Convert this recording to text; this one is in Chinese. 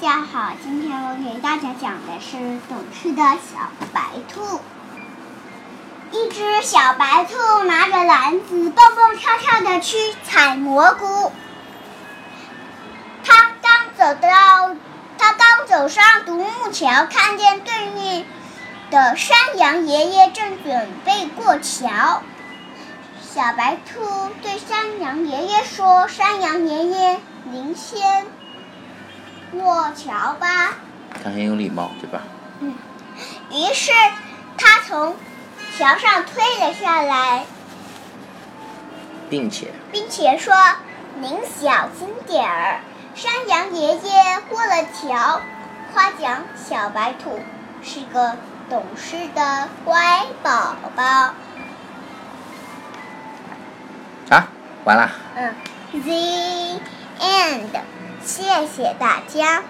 大家好，今天我给大家讲的是懂事的小白兔。一只小白兔拿着篮子，蹦蹦跳跳的去采蘑菇。它刚走到，它刚走上独木桥，看见对面的山羊爷爷正准备过桥。小白兔对山羊爷爷说：“山羊爷爷，您先过桥吧。”他很有礼貌，对吧？嗯。于是他从桥上推了下来，并且并且说：“您小心点儿。”山羊爷爷过了桥，夸奖小白兔是个懂事的乖宝宝。啊，完了。嗯 end，谢谢大家。